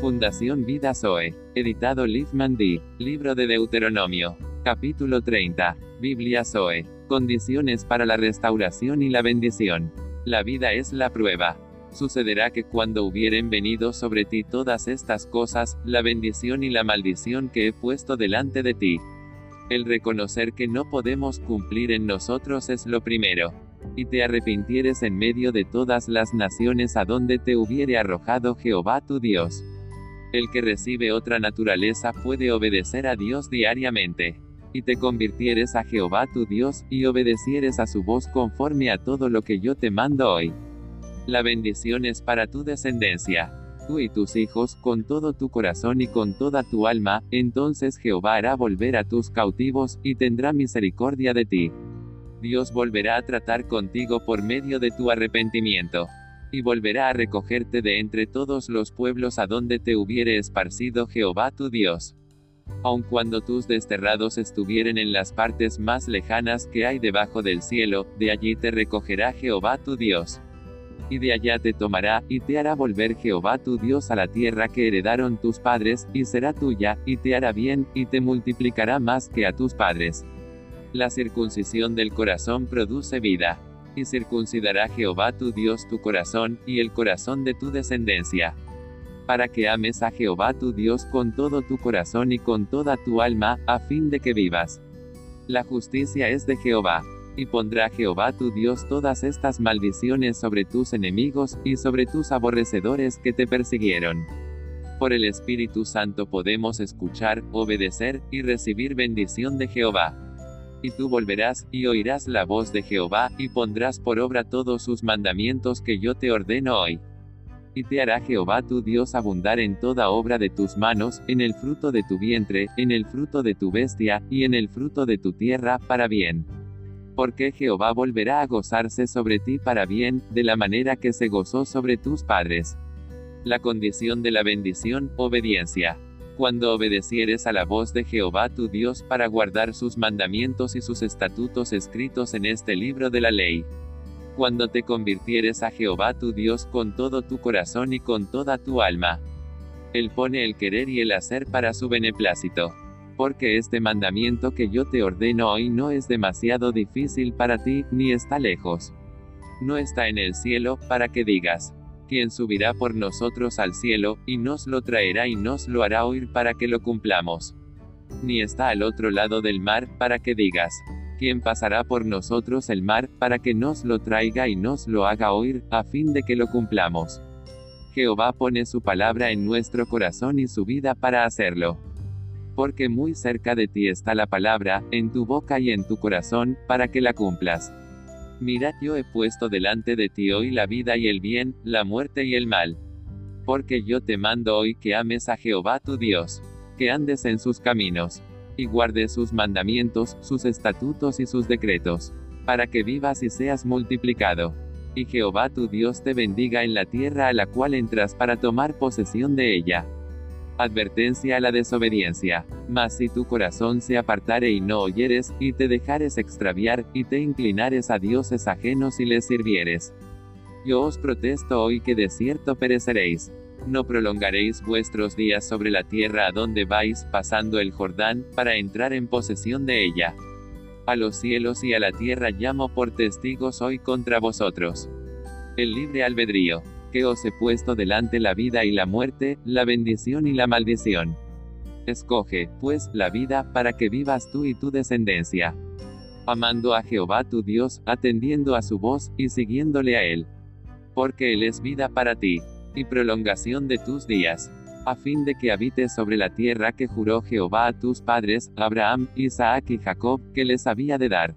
Fundación Vida Zoe. Editado Liefman D. Libro de Deuteronomio. Capítulo 30. Biblia Zoe. Condiciones para la restauración y la bendición. La vida es la prueba. Sucederá que cuando hubieren venido sobre ti todas estas cosas, la bendición y la maldición que he puesto delante de ti. El reconocer que no podemos cumplir en nosotros es lo primero. Y te arrepintieres en medio de todas las naciones a donde te hubiere arrojado Jehová tu Dios. El que recibe otra naturaleza puede obedecer a Dios diariamente. Y te convirtieres a Jehová tu Dios, y obedecieres a su voz conforme a todo lo que yo te mando hoy. La bendición es para tu descendencia. Tú y tus hijos, con todo tu corazón y con toda tu alma, entonces Jehová hará volver a tus cautivos, y tendrá misericordia de ti. Dios volverá a tratar contigo por medio de tu arrepentimiento. Y volverá a recogerte de entre todos los pueblos a donde te hubiere esparcido Jehová tu Dios. Aun cuando tus desterrados estuvieren en las partes más lejanas que hay debajo del cielo, de allí te recogerá Jehová tu Dios y de allá te tomará, y te hará volver Jehová tu Dios a la tierra que heredaron tus padres, y será tuya, y te hará bien, y te multiplicará más que a tus padres. La circuncisión del corazón produce vida. Y circuncidará Jehová tu Dios tu corazón, y el corazón de tu descendencia. Para que ames a Jehová tu Dios con todo tu corazón y con toda tu alma, a fin de que vivas. La justicia es de Jehová y pondrá Jehová tu Dios todas estas maldiciones sobre tus enemigos, y sobre tus aborrecedores que te persiguieron. Por el Espíritu Santo podemos escuchar, obedecer, y recibir bendición de Jehová. Y tú volverás, y oirás la voz de Jehová, y pondrás por obra todos sus mandamientos que yo te ordeno hoy. Y te hará Jehová tu Dios abundar en toda obra de tus manos, en el fruto de tu vientre, en el fruto de tu bestia, y en el fruto de tu tierra, para bien porque Jehová volverá a gozarse sobre ti para bien, de la manera que se gozó sobre tus padres. La condición de la bendición, obediencia. Cuando obedecieres a la voz de Jehová tu Dios para guardar sus mandamientos y sus estatutos escritos en este libro de la ley. Cuando te convirtieres a Jehová tu Dios con todo tu corazón y con toda tu alma. Él pone el querer y el hacer para su beneplácito porque este mandamiento que yo te ordeno hoy no es demasiado difícil para ti, ni está lejos. No está en el cielo, para que digas, ¿quién subirá por nosotros al cielo, y nos lo traerá y nos lo hará oír para que lo cumplamos? Ni está al otro lado del mar, para que digas, ¿quién pasará por nosotros el mar, para que nos lo traiga y nos lo haga oír, a fin de que lo cumplamos? Jehová pone su palabra en nuestro corazón y su vida para hacerlo porque muy cerca de ti está la palabra, en tu boca y en tu corazón, para que la cumplas. Mirad yo he puesto delante de ti hoy la vida y el bien, la muerte y el mal. Porque yo te mando hoy que ames a Jehová tu Dios, que andes en sus caminos, y guardes sus mandamientos, sus estatutos y sus decretos, para que vivas y seas multiplicado. Y Jehová tu Dios te bendiga en la tierra a la cual entras para tomar posesión de ella. Advertencia a la desobediencia. Mas si tu corazón se apartare y no oyeres, y te dejares extraviar, y te inclinares a dioses ajenos y les sirvieres. Yo os protesto hoy que de cierto pereceréis. No prolongaréis vuestros días sobre la tierra a donde vais, pasando el Jordán, para entrar en posesión de ella. A los cielos y a la tierra llamo por testigos hoy contra vosotros. El libre albedrío que os he puesto delante la vida y la muerte, la bendición y la maldición. Escoge, pues, la vida, para que vivas tú y tu descendencia. Amando a Jehová tu Dios, atendiendo a su voz, y siguiéndole a él. Porque él es vida para ti, y prolongación de tus días, a fin de que habites sobre la tierra que juró Jehová a tus padres, Abraham, Isaac y Jacob, que les había de dar.